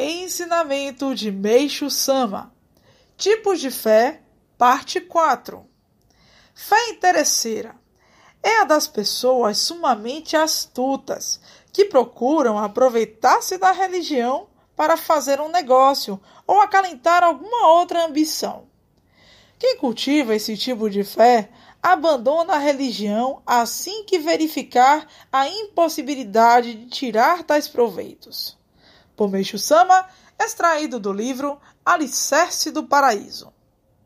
Ensinamento de Meixo Sama. Tipos de fé, parte 4. Fé interesseira é a das pessoas sumamente astutas que procuram aproveitar-se da religião para fazer um negócio ou acalentar alguma outra ambição. Quem cultiva esse tipo de fé abandona a religião assim que verificar a impossibilidade de tirar tais proveitos. Pomeixo Sama, extraído do livro Alicerce do Paraíso.